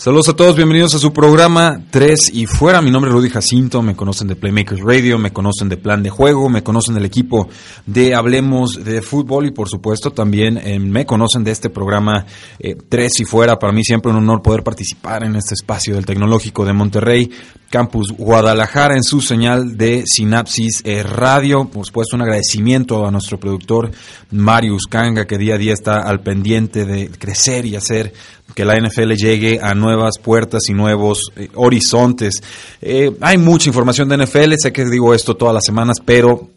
Saludos a todos, bienvenidos a su programa 3 y fuera. Mi nombre es Rudy Jacinto, me conocen de Playmakers Radio, me conocen de Plan de Juego, me conocen del equipo de Hablemos de Fútbol y por supuesto también eh, me conocen de este programa 3 eh, y fuera. Para mí siempre un honor poder participar en este espacio del Tecnológico de Monterrey, Campus Guadalajara en su señal de Sinapsis eh, Radio. Por supuesto un agradecimiento a nuestro productor Marius Kanga que día a día está al pendiente de crecer y hacer que la NFL llegue a nuevas puertas y nuevos eh, horizontes. Eh, hay mucha información de NFL, sé que digo esto todas las semanas, pero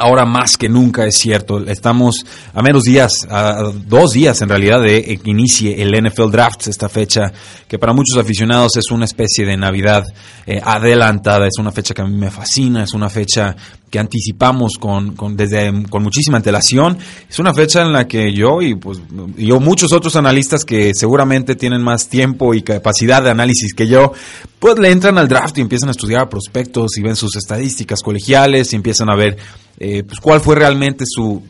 Ahora más que nunca es cierto, estamos a menos días, a dos días en realidad de que inicie el NFL Draft, esta fecha que para muchos aficionados es una especie de Navidad eh, adelantada, es una fecha que a mí me fascina, es una fecha que anticipamos con, con, desde, con muchísima antelación, es una fecha en la que yo y pues yo muchos otros analistas que seguramente tienen más tiempo y capacidad de análisis que yo, pues le entran al draft y empiezan a estudiar prospectos y ven sus estadísticas colegiales y empiezan a ver eh, pues cuál fue realmente su,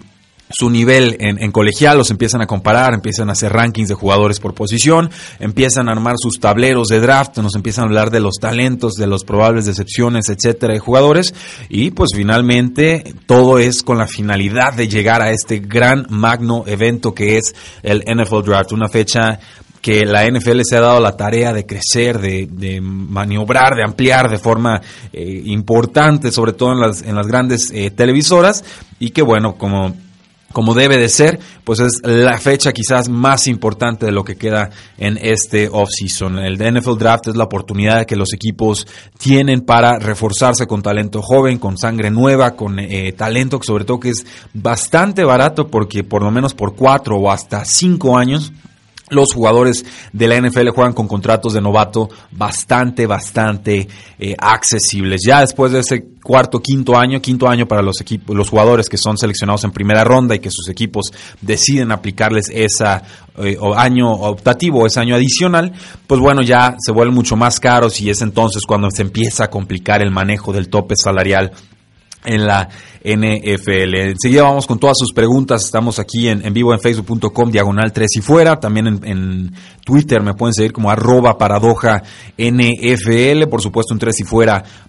su nivel en, en, colegial, los empiezan a comparar, empiezan a hacer rankings de jugadores por posición, empiezan a armar sus tableros de draft, nos empiezan a hablar de los talentos, de los probables decepciones, etcétera, de jugadores, y pues finalmente todo es con la finalidad de llegar a este gran magno evento que es el NFL Draft, una fecha que la NFL se ha dado la tarea de crecer, de, maniobrar, de ampliar de forma eh, importante, sobre todo en las, en las grandes eh, televisoras, y que bueno, como como debe de ser, pues es la fecha quizás más importante de lo que queda en este offseason. El NFL Draft es la oportunidad que los equipos tienen para reforzarse con talento joven, con sangre nueva, con eh, talento que sobre todo que es bastante barato porque por lo menos por cuatro o hasta cinco años los jugadores de la NFL juegan con contratos de novato bastante, bastante eh, accesibles. Ya después de ese cuarto, quinto año, quinto año para los equipos, los jugadores que son seleccionados en primera ronda y que sus equipos deciden aplicarles ese eh, año optativo, ese año adicional, pues bueno, ya se vuelven mucho más caros y es entonces cuando se empieza a complicar el manejo del tope salarial en la NFL. Enseguida vamos con todas sus preguntas. Estamos aquí en, vivo en facebook.com, diagonal 3 y fuera. También en, Twitter me pueden seguir como arroba paradoja NFL. Por supuesto en 3 y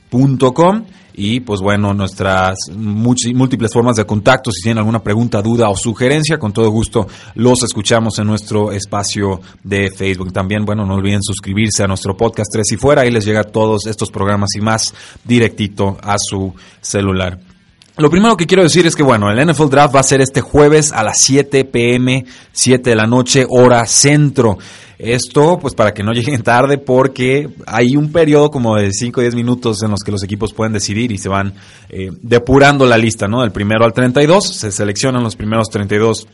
fuera.com. Y pues bueno, nuestras múltiples formas de contacto. Si tienen alguna pregunta, duda o sugerencia, con todo gusto los escuchamos en nuestro espacio de Facebook. También, bueno, no olviden suscribirse a nuestro podcast 3 y fuera. Ahí les llega todos estos programas y más directito a su celular. Lo primero que quiero decir es que, bueno, el NFL Draft va a ser este jueves a las 7 pm, 7 de la noche, hora centro. Esto, pues para que no lleguen tarde, porque hay un periodo como de 5 o 10 minutos en los que los equipos pueden decidir y se van eh, depurando la lista, ¿no? Del primero al 32, se seleccionan los primeros 32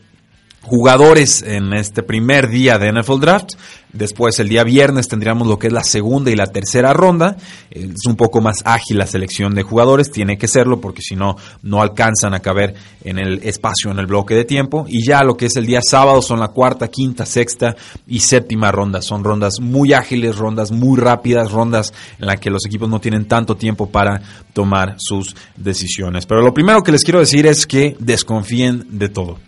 jugadores en este primer día de NFL Draft. Después, el día viernes, tendríamos lo que es la segunda y la tercera ronda. Es un poco más ágil la selección de jugadores, tiene que serlo porque si no, no alcanzan a caber en el espacio, en el bloque de tiempo. Y ya lo que es el día sábado son la cuarta, quinta, sexta y séptima ronda. Son rondas muy ágiles, rondas muy rápidas, rondas en las que los equipos no tienen tanto tiempo para tomar sus decisiones. Pero lo primero que les quiero decir es que desconfíen de todo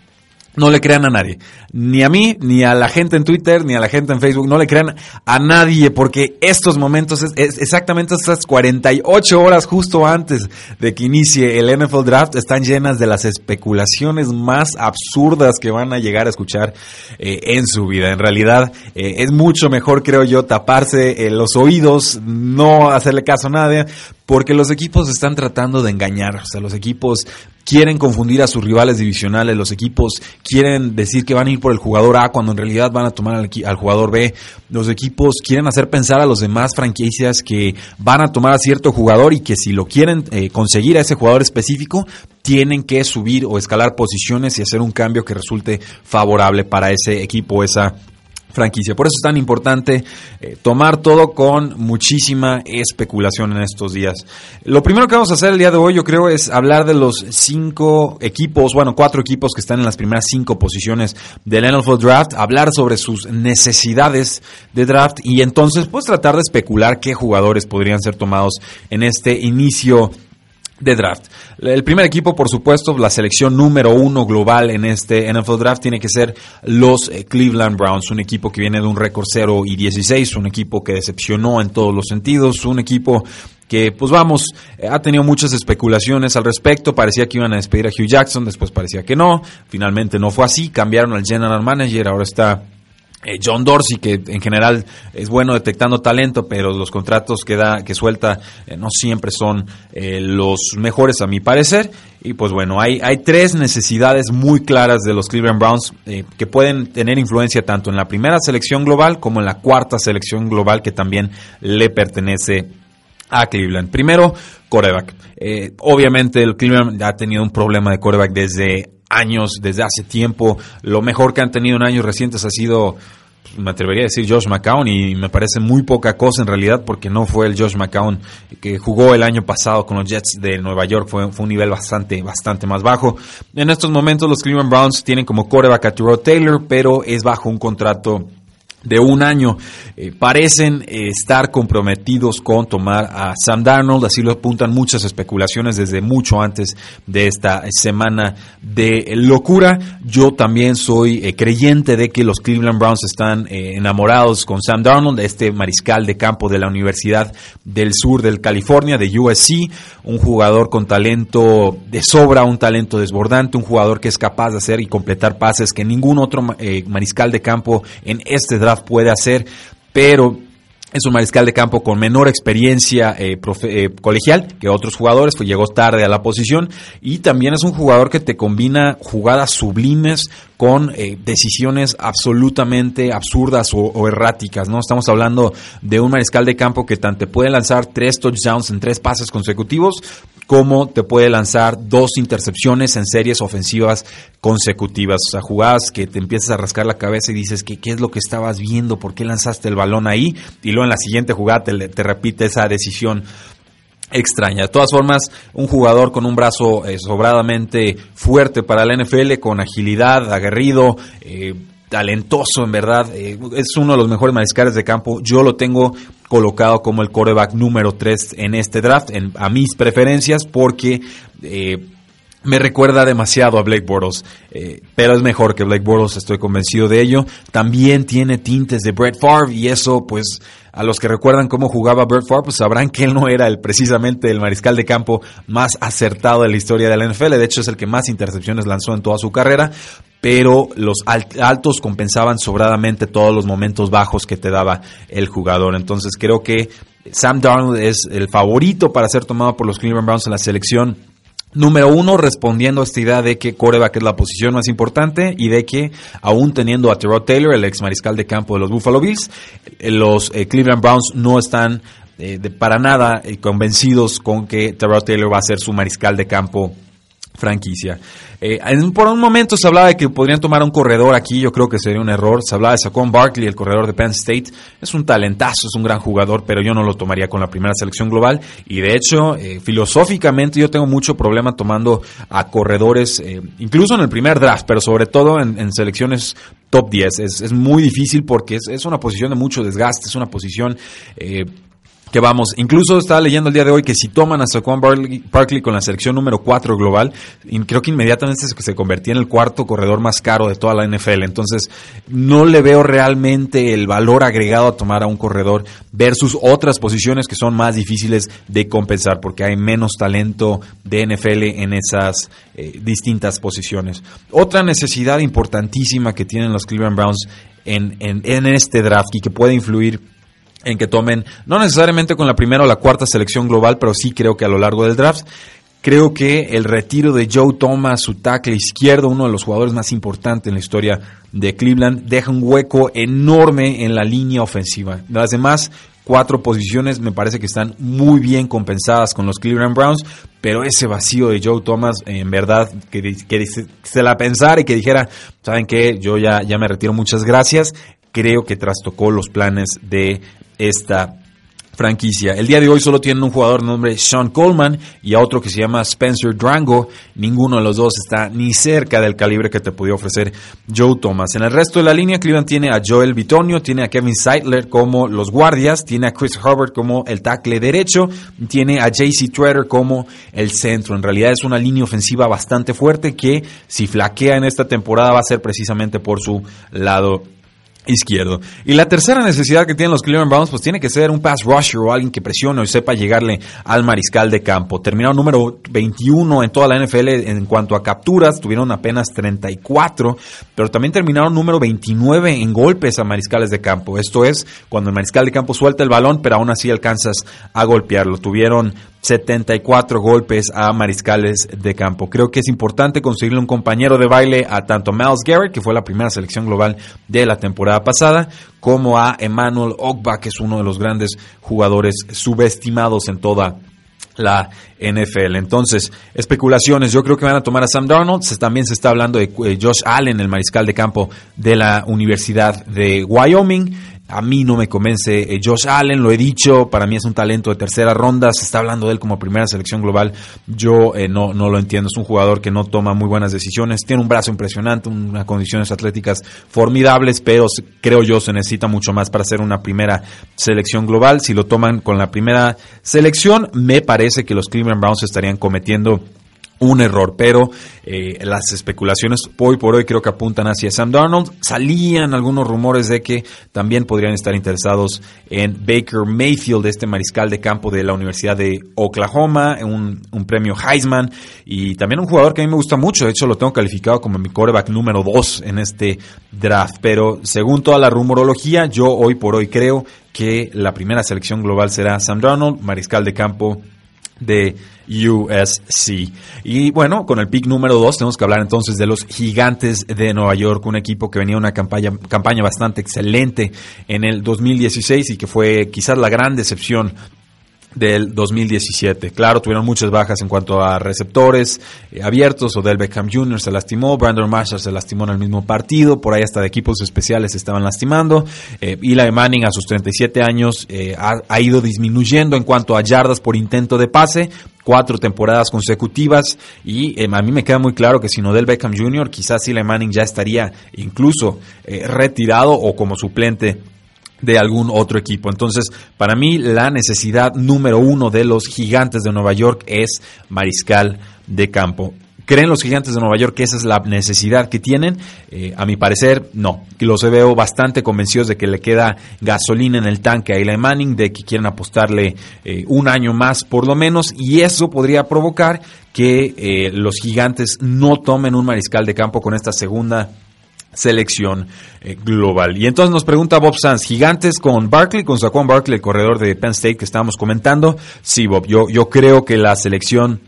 no le crean a nadie. Ni a mí, ni a la gente en Twitter, ni a la gente en Facebook. No le crean a nadie porque estos momentos, es, exactamente estas 48 horas justo antes de que inicie el NFL Draft, están llenas de las especulaciones más absurdas que van a llegar a escuchar eh, en su vida. En realidad, eh, es mucho mejor, creo yo, taparse eh, los oídos, no hacerle caso a nadie, porque los equipos están tratando de engañar. O sea, los equipos quieren confundir a sus rivales divisionales, los equipos quieren decir que van a ir por el jugador A cuando en realidad van a tomar al, jugador B, los equipos quieren hacer pensar a los demás franquicias que van a tomar a cierto jugador y que si lo quieren eh, conseguir a ese jugador específico, tienen que subir o escalar posiciones y hacer un cambio que resulte favorable para ese equipo, esa franquicia. Por eso es tan importante eh, tomar todo con muchísima especulación en estos días. Lo primero que vamos a hacer el día de hoy, yo creo, es hablar de los cinco equipos, bueno, cuatro equipos que están en las primeras cinco posiciones del NFL Draft, hablar sobre sus necesidades de draft y entonces, pues tratar de especular qué jugadores podrían ser tomados en este inicio de draft. El primer equipo, por supuesto, la selección número uno global en este NFL Draft tiene que ser los eh, Cleveland Browns, un equipo que viene de un récord 0 y 16, un equipo que decepcionó en todos los sentidos, un equipo que pues vamos, eh, ha tenido muchas especulaciones al respecto, parecía que iban a despedir a Hugh Jackson, después parecía que no, finalmente no fue así, cambiaron al general manager, ahora está eh, John Dorsey, que en general es bueno detectando talento, pero los contratos que da, que suelta, eh, no siempre son eh, los mejores a mi parecer. Y pues bueno, hay, hay tres necesidades muy claras de los Cleveland Browns que pueden tener influencia tanto en la primera selección global como en la cuarta selección global que también le pertenece a Cleveland. Primero, coreback. obviamente el Cleveland ha tenido un problema de coreback desde años, desde hace tiempo. Lo mejor que han tenido en años recientes ha sido, me atrevería a decir, Josh McCown, y me parece muy poca cosa en realidad, porque no fue el Josh McCown que jugó el año pasado con los Jets de Nueva York, fue, un nivel bastante, bastante más bajo. En estos momentos los Cleveland Browns tienen como coreback a Taylor, pero es bajo un contrato de un año. Eh, parecen eh, estar comprometidos con tomar a Sam Darnold, así lo apuntan muchas especulaciones desde mucho antes de esta semana de locura. Yo también soy eh, creyente de que los Cleveland Browns están enamorados con Sam Darnold, este mariscal de campo de la Universidad del Sur del California, de USC, un jugador con talento de sobra, un talento desbordante, un jugador que es capaz de hacer y completar pases que ningún otro mariscal de campo en este puede hacer, pero es un mariscal de campo con menor experiencia eh, eh, colegial que otros jugadores, pues llegó tarde a la posición y también es un jugador que te combina jugadas sublimes con eh, decisiones absolutamente absurdas o, erráticas, ¿no? Estamos hablando de un mariscal de campo que tanto puede lanzar tres touchdowns en tres pases consecutivos, como te puede lanzar dos intercepciones en series ofensivas consecutivas. O sea, jugadas que te empiezas a rascar la cabeza y dices, ¿qué, qué es lo que estabas viendo? ¿Por qué lanzaste el balón ahí? Y en la siguiente jugada te, te repite esa decisión extraña. De todas formas, un jugador con un brazo eh, sobradamente fuerte para la NFL, con agilidad, aguerrido, eh, talentoso en verdad, eh, es uno de los mejores mariscales de campo. Yo lo tengo colocado como el coreback número 3 en este draft, en, a mis preferencias, porque me recuerda demasiado a Blake Bortles, eh, pero es mejor que Blake Bortles, estoy convencido de ello. También tiene tintes de Brett Favre y eso, pues, a los que recuerdan cómo jugaba Brett Favre, pues sabrán que él no era el precisamente el mariscal de campo más acertado de la historia de la NFL. De hecho, es el que más intercepciones lanzó en toda su carrera, pero los altos compensaban sobradamente todos los momentos bajos que te daba el jugador. Entonces, creo que Sam Darnold es el favorito para ser tomado por los Cleveland Browns en la selección Número uno, respondiendo a esta idea de que coreback es la posición más importante y de que aún teniendo a Terrell Taylor, el ex mariscal de campo de los Buffalo Bills, eh, los eh, Cleveland Browns no están eh, para nada convencidos con que Terrell Taylor va a ser su mariscal de campo franquicia. Eh, por un momento se hablaba de que podrían tomar un corredor aquí, yo creo que sería un error. Se hablaba de Saquon Barkley, el corredor de Penn State. Es un talentazo, es un gran jugador, pero yo no lo tomaría con la primera selección global. Y de hecho, eh, filosóficamente yo tengo mucho problema tomando a corredores, eh, incluso en el primer draft, pero sobre todo en, selecciones top 10. Es, es muy difícil porque es, es, una posición de mucho desgaste, es una posición que vamos, incluso estaba leyendo el día de hoy que si toman a Saquon Barkley con la selección número 4 global, creo que inmediatamente se convertía en el cuarto corredor más caro de toda la NFL. Entonces, no le veo realmente el valor agregado a tomar a un corredor versus otras posiciones que son más difíciles de compensar porque hay menos talento de NFL en esas eh, distintas posiciones. Otra necesidad importantísima que tienen los Cleveland Browns en, en, en este draft y que puede influir en que tomen, no necesariamente con la primera o la cuarta selección global, pero sí creo que a lo largo del draft, Creo que el retiro de Joe Thomas, su tackle izquierdo, uno de los jugadores más importantes en la historia de Cleveland, deja un hueco enorme en la línea ofensiva. Las demás cuatro posiciones me parece que están muy bien compensadas con los Cleveland Browns, pero ese vacío de Joe Thomas, en verdad, que, se la pensara y que dijera, ¿saben qué? Yo ya, ya me retiro, muchas gracias. Creo que trastocó los planes de esta franquicia. El día de hoy solo tienen un jugador de nombre Sean Coleman y a otro que se llama Spencer Drango. Ninguno de los dos está ni cerca del calibre que te podía ofrecer Joe Thomas. En el resto de la línea, Cleveland tiene a Joel Bitonio, tiene a Kevin Seidler como los guardias, tiene a Chris Hubbard como el tackle derecho, tiene a JC Treader como el centro. En realidad es una línea ofensiva bastante fuerte que si flaquea en esta temporada va a ser precisamente por su lado izquierdo. Y la tercera necesidad que tienen los Cleveland Browns, pues tiene que ser un pass rusher o alguien que presione o sepa llegarle al mariscal de campo. Terminaron número 21 en toda la NFL en cuanto a capturas, tuvieron apenas 34, pero también terminaron número 29 en golpes a mariscales de campo. Esto es cuando el mariscal de campo suelta el balón, pero aún así alcanzas a golpearlo. Tuvieron 74 golpes a mariscales de campo. Creo que es importante conseguirle un compañero de baile a tanto Miles Garrett, que fue la primera selección global de la temporada pasada, como a Emmanuel Ogba, que es uno de los grandes jugadores subestimados en toda la NFL. Entonces, especulaciones, yo creo que van a tomar a Sam Darnold, también se está hablando de eh, Josh Allen, el mariscal de campo de la Universidad de Wyoming. A mí no me convence eh, Josh Allen, lo he dicho, para mí es un talento de tercera ronda, se está hablando de él como primera selección global, yo eh, no, no lo entiendo, es un jugador que no toma muy buenas decisiones, tiene un brazo impresionante, unas condiciones atléticas formidables, pero creo yo se necesita mucho más para ser una primera selección global. Si lo toman con la primera selección, me parece que los Cleveland Browns estarían cometiendo un error, pero eh, las especulaciones hoy por hoy creo que apuntan hacia Sam Darnold. Salían algunos rumores de que también podrían estar interesados en Baker Mayfield, este mariscal de campo de la Universidad de Oklahoma, un, un premio Heisman y también un jugador que a mí me gusta mucho. De hecho, lo tengo calificado como mi coreback número 2 en este draft. Pero según toda la rumorología, yo hoy por hoy creo que la primera selección global será Sam Darnold, mariscal de campo de USC. Y bueno, con el pick número 2 tenemos que hablar entonces de los Gigantes de Nueva York, un equipo que venía una campaña, campaña bastante excelente en el 2016 y que fue quizás la gran decepción del 2017. Claro, tuvieron muchas bajas en cuanto a receptores eh, abiertos. Odell Beckham Jr. se lastimó, Brandon Marshall se lastimó en el mismo partido, por ahí hasta de equipos especiales se estaban lastimando. Eh, Eli Manning a sus 37 años eh, ha, ido disminuyendo en cuanto a yardas por intento de pase, cuatro temporadas consecutivas y a mí me queda muy claro que sin Odell Beckham Jr. quizás Eli Manning ya estaría incluso retirado o como suplente de algún otro equipo. Entonces, para mí la necesidad número uno de los gigantes de Nueva York es mariscal de campo. ¿Creen los gigantes de Nueva York que esa es la necesidad que tienen? Eh, a mi parecer, no. Los veo bastante convencidos de que le queda gasolina en el tanque a Eli Manning, de que quieren apostarle eh, un año más por lo menos, y eso podría provocar que eh, los gigantes no tomen un mariscal de campo con esta segunda selección eh, global. Y entonces nos pregunta Bob Sanz, gigantes con Barkley, con Saquon Barkley, el corredor de Penn State que estábamos comentando. Sí, Bob, yo, yo creo que la selección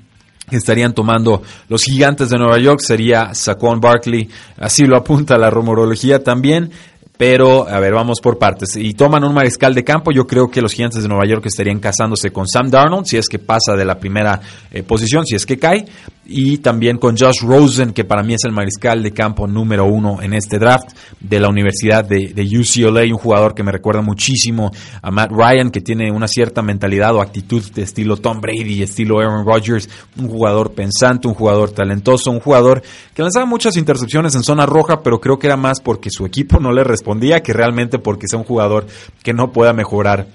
que estarían tomando los gigantes de Nueva York sería Saquon Barkley, así lo apunta la rumorología también. Pero, a ver, vamos por partes. Y toman un mariscal de campo. Yo creo que los gigantes de Nueva York estarían casándose con Sam Darnold, si es que pasa de la primera eh, posición, si es que cae y también con Josh Rosen, que para mí es el mariscal de campo número uno en este draft de la Universidad de, UCLA, un jugador que me recuerda muchísimo a Matt Ryan, que tiene una cierta mentalidad o actitud de estilo Tom Brady, estilo Aaron Rodgers, un jugador pensante, un jugador talentoso, un jugador que lanzaba muchas intercepciones en zona roja, pero creo que era más porque su equipo no le respondía que realmente porque sea un jugador que no pueda mejorar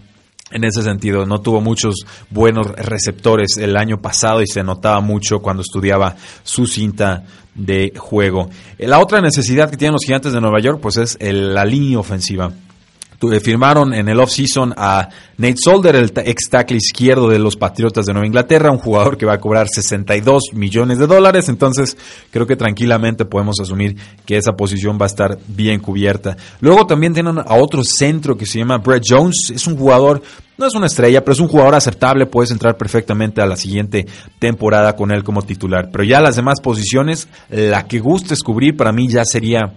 en ese sentido. No tuvo muchos buenos receptores el año pasado y se notaba mucho cuando estudiaba su cinta de juego. La otra necesidad que tienen los gigantes de Nueva York pues es la línea ofensiva. Eh, firmaron en el off-season a Nate Solder, el ex tackle izquierdo de los Patriotas de Nueva Inglaterra, un jugador que va a cobrar 62 millones de dólares. Entonces, creo que tranquilamente podemos asumir que esa posición va a estar bien cubierta. Luego también tienen a otro centro que se llama Brett Jones. Es un jugador no es una estrella, pero es un jugador aceptable. Puedes entrar perfectamente a la siguiente temporada con él como titular. Pero ya las demás posiciones, la que gustes cubrir, para mí ya sería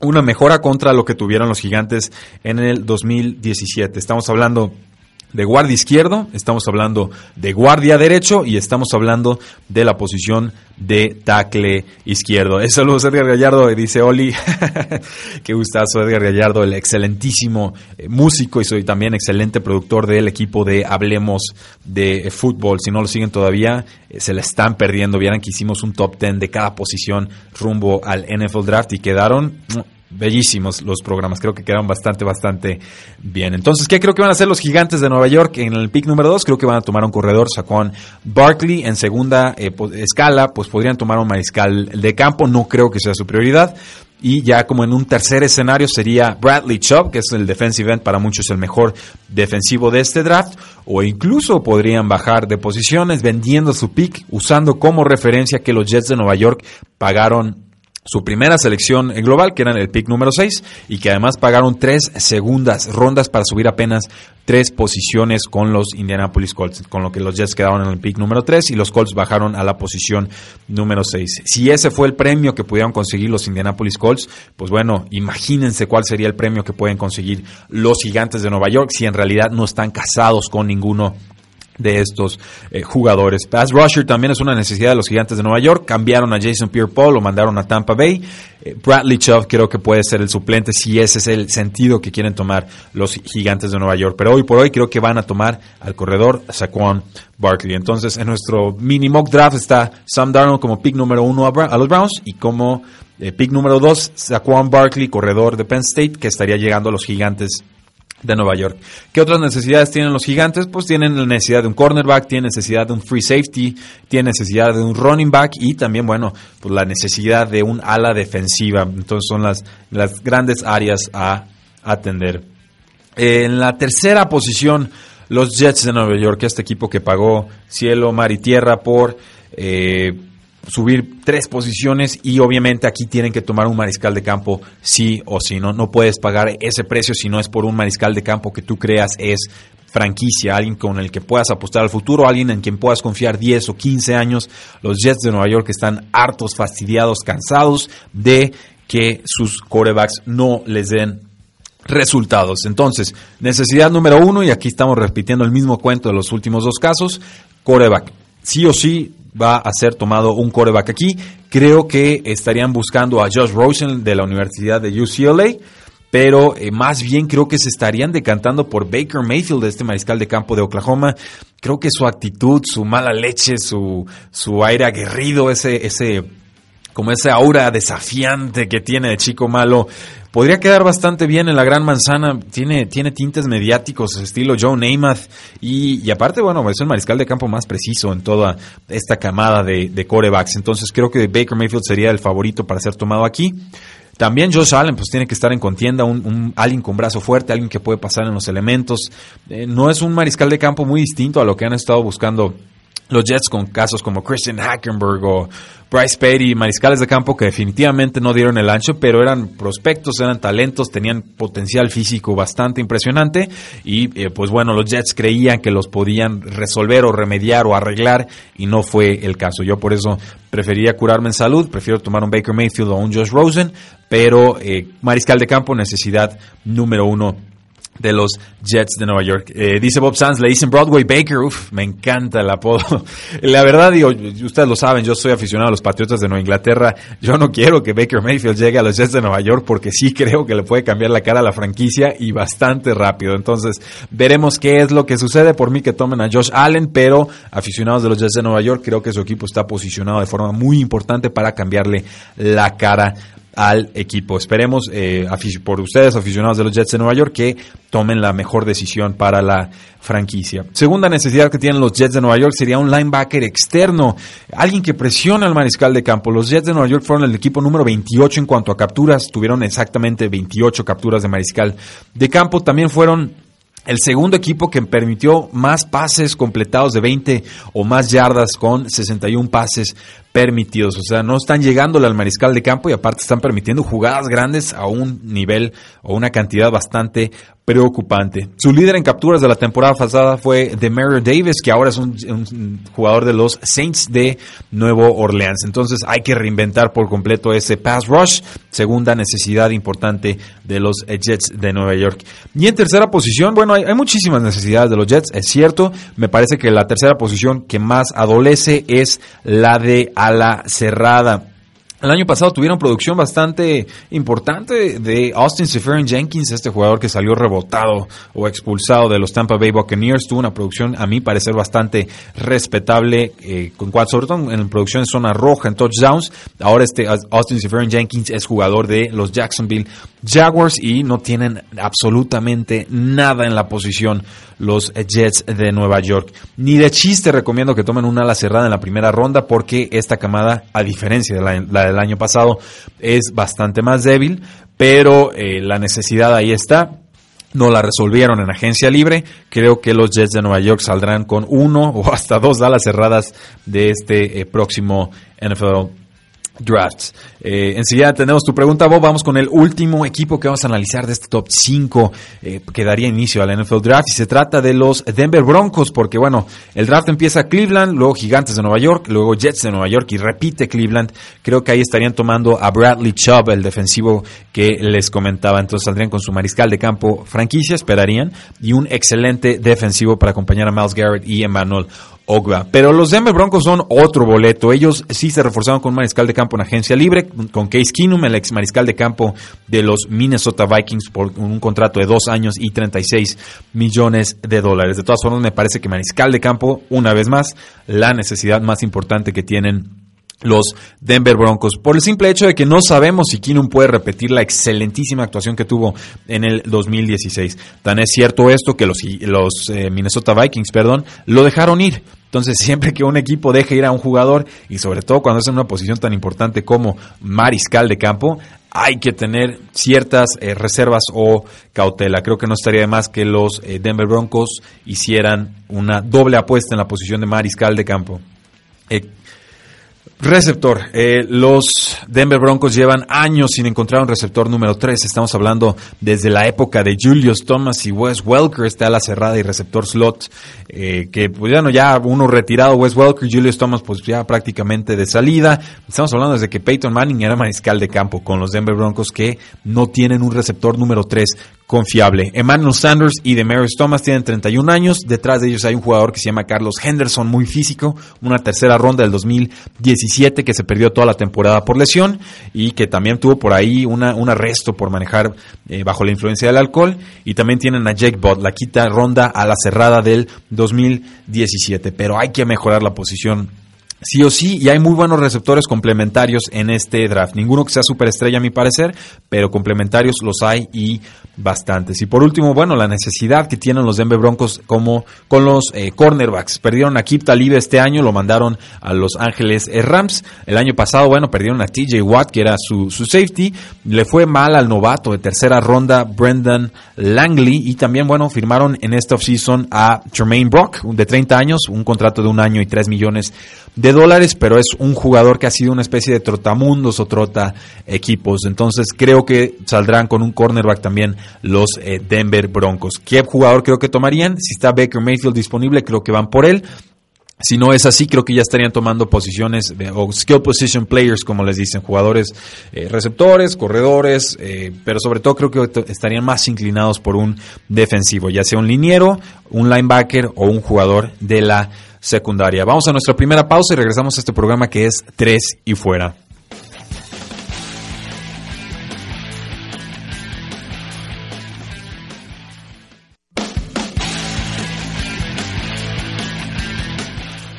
una mejora contra lo que tuvieron los gigantes en el 2017. Estamos hablando de guardia izquierdo, estamos hablando de guardia derecho y estamos hablando de la posición de tackle izquierdo. Es saludos Edgar Gallardo, dice Oli. Qué gustazo Edgar Gallardo, el excelentísimo eh, músico y soy también excelente productor del equipo de Hablemos de Fútbol. Si no lo siguen todavía, eh, se la están perdiendo. Vieran que hicimos un top 10 de cada posición rumbo al NFL Draft y quedaron bellísimos los programas. Creo que quedaron bastante, bastante bien. Entonces, ¿qué creo que van a hacer los gigantes de Nueva York en el pick número 2? Creo que van a tomar un corredor, Saquon Barkley. En segunda eh, escala, pues podrían tomar un mariscal de campo. No creo que sea su prioridad. Y ya como en un tercer escenario sería Bradley Chubb, que es el defensive end, para muchos el mejor defensivo de este draft. O incluso podrían bajar de posiciones vendiendo su pick, usando como referencia que los Jets de Nueva York pagaron su primera selección en global, que era el pick número 6, y que además pagaron tres segundas rondas para subir apenas tres posiciones con los Indianapolis Colts, con lo que los Jets quedaron en el pick número 3 y los Colts bajaron a la posición número 6. Si ese fue el premio que pudieron conseguir los Indianapolis Colts, pues bueno, imagínense cuál sería el premio que pueden conseguir los gigantes de Nueva York si en realidad no están casados con ninguno de estos eh, jugadores. Pass rusher también es una necesidad de los gigantes de Nueva York. Cambiaron a Jason Pierre-Paul, lo mandaron a Tampa Bay. Eh, Bradley Chubb creo que puede ser el suplente si ese es el sentido que quieren tomar los gigantes de Nueva York. Pero hoy por hoy creo que van a tomar al corredor Saquon Barkley. Entonces en nuestro mini mock draft está Sam Darnold como pick número uno a, los Browns y como eh, pick número dos Saquon Barkley, corredor de Penn State, que estaría llegando a los gigantes de Nueva York. ¿Qué otras necesidades tienen los gigantes? Pues tienen la necesidad de un cornerback, tienen necesidad de un free safety, tienen necesidad de un running back y también, bueno, pues la necesidad de un ala defensiva. Entonces son las, las grandes áreas a atender. En la tercera posición, los Jets de Nueva York, este equipo que pagó cielo, mar y tierra por... Eh, subir tres posiciones y obviamente aquí tienen que tomar un mariscal de campo sí o sí, ¿no? No puedes pagar ese precio si no es por un mariscal de campo que tú creas es franquicia, alguien con el que puedas apostar al futuro, alguien en quien puedas confiar 10 o 15 años. Los Jets de Nueva York están hartos, fastidiados, cansados de que sus corebacks no les den resultados. Entonces, necesidad número uno, y aquí estamos repitiendo el mismo cuento de los últimos dos casos, coreback. Sí o sí va a ser tomado un coreback aquí. Creo que estarían buscando a Josh Rosen de la Universidad de UCLA, pero eh, más bien creo que se estarían decantando por Baker Mayfield, este mariscal de campo de Oklahoma. Creo que su actitud, su mala leche, su, su aire aguerrido, ese, ese como esa aura desafiante que tiene de chico malo, podría quedar bastante bien en la Gran Manzana. Tiene, tiene tintes mediáticos, estilo Joe Namath. Y, aparte, bueno, es el mariscal de campo más preciso en toda esta camada de, de corebacks. Entonces creo que Baker Mayfield sería el favorito para ser tomado aquí. También Josh Allen, pues tiene que estar en contienda, un, alguien con brazo fuerte, alguien que puede pasar en los elementos. Eh, no es un mariscal de campo muy distinto a lo que han estado buscando los Jets con casos como Christian Hackenberg o Bryce Petty, mariscales de campo que definitivamente no dieron el ancho, pero eran prospectos, eran talentos, tenían potencial físico bastante impresionante y eh, pues bueno, los Jets creían que los podían resolver o remediar o arreglar y no fue el caso. Yo por eso preferiría curarme en salud, prefiero tomar un Baker Mayfield o un Josh Rosen, pero eh, mariscal de campo necesidad número uno de los Jets de Nueva York. Eh, dice Bob Sands, le dicen Broadway Baker, Uf, me encanta el apodo. La verdad, digo, ustedes lo saben, yo soy aficionado a los Patriotas de Nueva Inglaterra. Yo no quiero que Baker Mayfield llegue a los Jets de Nueva York porque sí creo que le puede cambiar la cara a la franquicia y bastante rápido. Entonces, veremos qué es lo que sucede. Por mí que tomen a Josh Allen, pero aficionados de los Jets de Nueva York, creo que su equipo está posicionado de forma muy importante para cambiarle la cara al equipo. Esperemos eh, por ustedes, aficionados de los Jets de Nueva York, que tomen la mejor decisión para la franquicia. Segunda necesidad que tienen los Jets de Nueva York sería un linebacker externo, alguien que presione al mariscal de campo. Los Jets de Nueva York fueron el equipo número 28 en cuanto a capturas, tuvieron exactamente 28 capturas de mariscal de campo. También fueron el segundo equipo que permitió más pases completados de 20 o más yardas con 61 pases permitidos. O sea, no están llegándole al mariscal de campo y aparte están permitiendo jugadas grandes a un nivel o una cantidad bastante preocupante. Su líder en capturas de la temporada pasada fue Demario Davis, que ahora es un, jugador de los Saints de Nuevo Orleans. Entonces hay que reinventar por completo ese pass rush, segunda necesidad importante de los Jets de Nueva York. Y en tercera posición, bueno, hay, hay muchísimas necesidades de los Jets, es cierto. Me parece que la tercera posición que más adolece es la de ala cerrada. El año pasado tuvieron producción bastante importante de Austin Seferian Jenkins, este jugador que salió rebotado o expulsado de los Tampa Bay Buccaneers. Tuvo una producción, a mí parecer, bastante respetable, eh, con sobre todo en producción en zona roja, en touchdowns. Ahora este Austin Seferian Jenkins es jugador de los Jacksonville Jaguars y no tienen absolutamente nada en la posición los Jets de Nueva York. Ni de chiste recomiendo que tomen una ala cerrada en la primera ronda porque esta camada, a diferencia de la, del año pasado, es bastante más débil, pero eh, la necesidad ahí está. No la resolvieron en agencia libre. Creo que los Jets de Nueva York saldrán con uno o hasta dos alas cerradas de este eh, próximo NFL drafts. Eh, enseguida tenemos tu pregunta, Bob. Vamos con el último equipo que vamos a analizar de este top 5 eh, que daría inicio al NFL Draft. Y se trata de los Denver Broncos, porque bueno, el draft empieza Cleveland, luego Gigantes de Nueva York, luego Jets de Nueva York y repite Cleveland. Creo que ahí estarían tomando a Bradley Chubb, el defensivo que les comentaba. Entonces saldrían con su mariscal de campo franquicia, esperarían, y un excelente defensivo para acompañar a Miles Garrett y Emmanuel Ogba. Pero los Denver Broncos son otro boleto. Ellos sí se reforzaron con un mariscal de campo en agencia libre, con Case Keenum, el ex mariscal de campo de los Minnesota Vikings, por un contrato de dos años y 36 millones de dólares. De todas formas, me parece que mariscal de campo, una vez más, la necesidad más importante que tienen los Denver Broncos, por el simple hecho de que no sabemos si Keenum puede repetir la excelentísima actuación que tuvo en el 2016. Tan es cierto esto que los, los eh, Minnesota Vikings, perdón, lo dejaron ir. Entonces, siempre que un equipo deje ir a un jugador, y sobre todo cuando es en una posición tan importante como mariscal de campo, hay que tener ciertas eh, reservas o cautela. Creo que no estaría de más que los eh, Denver Broncos hicieran una doble apuesta en la posición de mariscal de campo. Receptor. Eh, los Denver Broncos llevan años sin encontrar un receptor número 3. Estamos hablando desde la época de Julius Thomas y Wes Welker, está la cerrada y receptor slot, eh, que pues ya no, ya uno retirado, Wes Welker, Julius Thomas pues ya prácticamente de salida. Estamos hablando desde que Peyton Manning era mariscal de campo con los Denver Broncos que no tienen un receptor número 3 confiable. Emmanuel Sanders y Demarius Thomas tienen 31 años. Detrás de ellos hay un jugador que se llama Carlos Henderson, muy físico, una tercera ronda del 2017 que se perdió toda la temporada por lesión y que también tuvo por ahí una, un arresto por manejar eh, bajo la influencia del alcohol. Y también tienen a Jake Bott, la quita ronda a la cerrada del 2017. Pero hay que mejorar la posición sí o sí, y hay muy buenos receptores complementarios en este draft. Ninguno que sea superestrella a mi parecer, pero complementarios los hay y bastantes. Y por último, bueno, la necesidad que tienen los Denver Broncos como con los eh, cornerbacks. Perdieron a Kip Talib este año, lo mandaron a Los Ángeles eh, Rams. El año pasado, bueno, perdieron a TJ Watt, que era su, su safety. Le fue mal al novato de tercera ronda, Brendan Langley. Y también, bueno, firmaron en esta offseason a Jermaine Brock, de 30 años, un contrato de un año y 3 millones de dólares, pero es un jugador que ha sido una especie de trotamundos o trota equipos. Entonces creo que saldrán con un cornerback también los eh, Denver Broncos. ¿Qué jugador creo que tomarían? Si está Baker Mayfield disponible, creo que van por él. Si no es así, creo que ya estarían tomando posiciones o skill position players, como les dicen, jugadores eh, receptores, corredores, eh, pero sobre todo creo que estarían más inclinados por un defensivo, ya sea un liniero, un linebacker o un jugador de la secundaria. Vamos a nuestra primera pausa y regresamos a este programa que es 3 y fuera.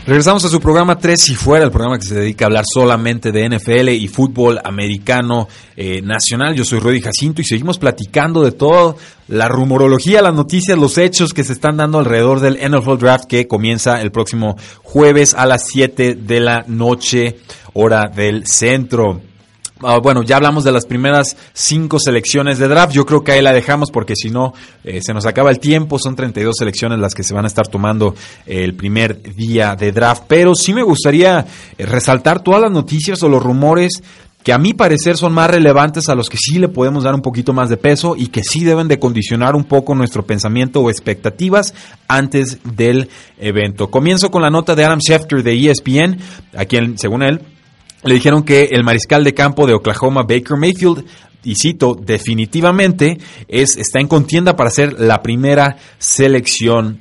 Regresamos a su programa 3 y fuera, el programa que se dedica a hablar solamente de NFL y fútbol americano eh, nacional. Yo soy Rudy Jacinto y seguimos platicando de todo la rumorología, las noticias, los hechos que se están dando alrededor del NFL Draft que comienza el próximo jueves a las 7 de la noche, hora del centro. Ah, bueno, ya hablamos de las primeras cinco selecciones de draft. Yo creo que ahí la dejamos porque si no, eh, se nos acaba el tiempo. Son 32 selecciones las que se van a estar tomando el primer día de draft. Pero sí me gustaría eh, resaltar todas las noticias o los rumores que a mi parecer son más relevantes a los que sí le podemos dar un poquito más de peso y que sí deben de condicionar un poco nuestro pensamiento o expectativas antes del evento. Comienzo con la nota de Adam Schefter de ESPN, a quien, según él, le dijeron que el mariscal de campo de Oklahoma, Baker Mayfield, y cito, definitivamente es, está en contienda para ser la primera selección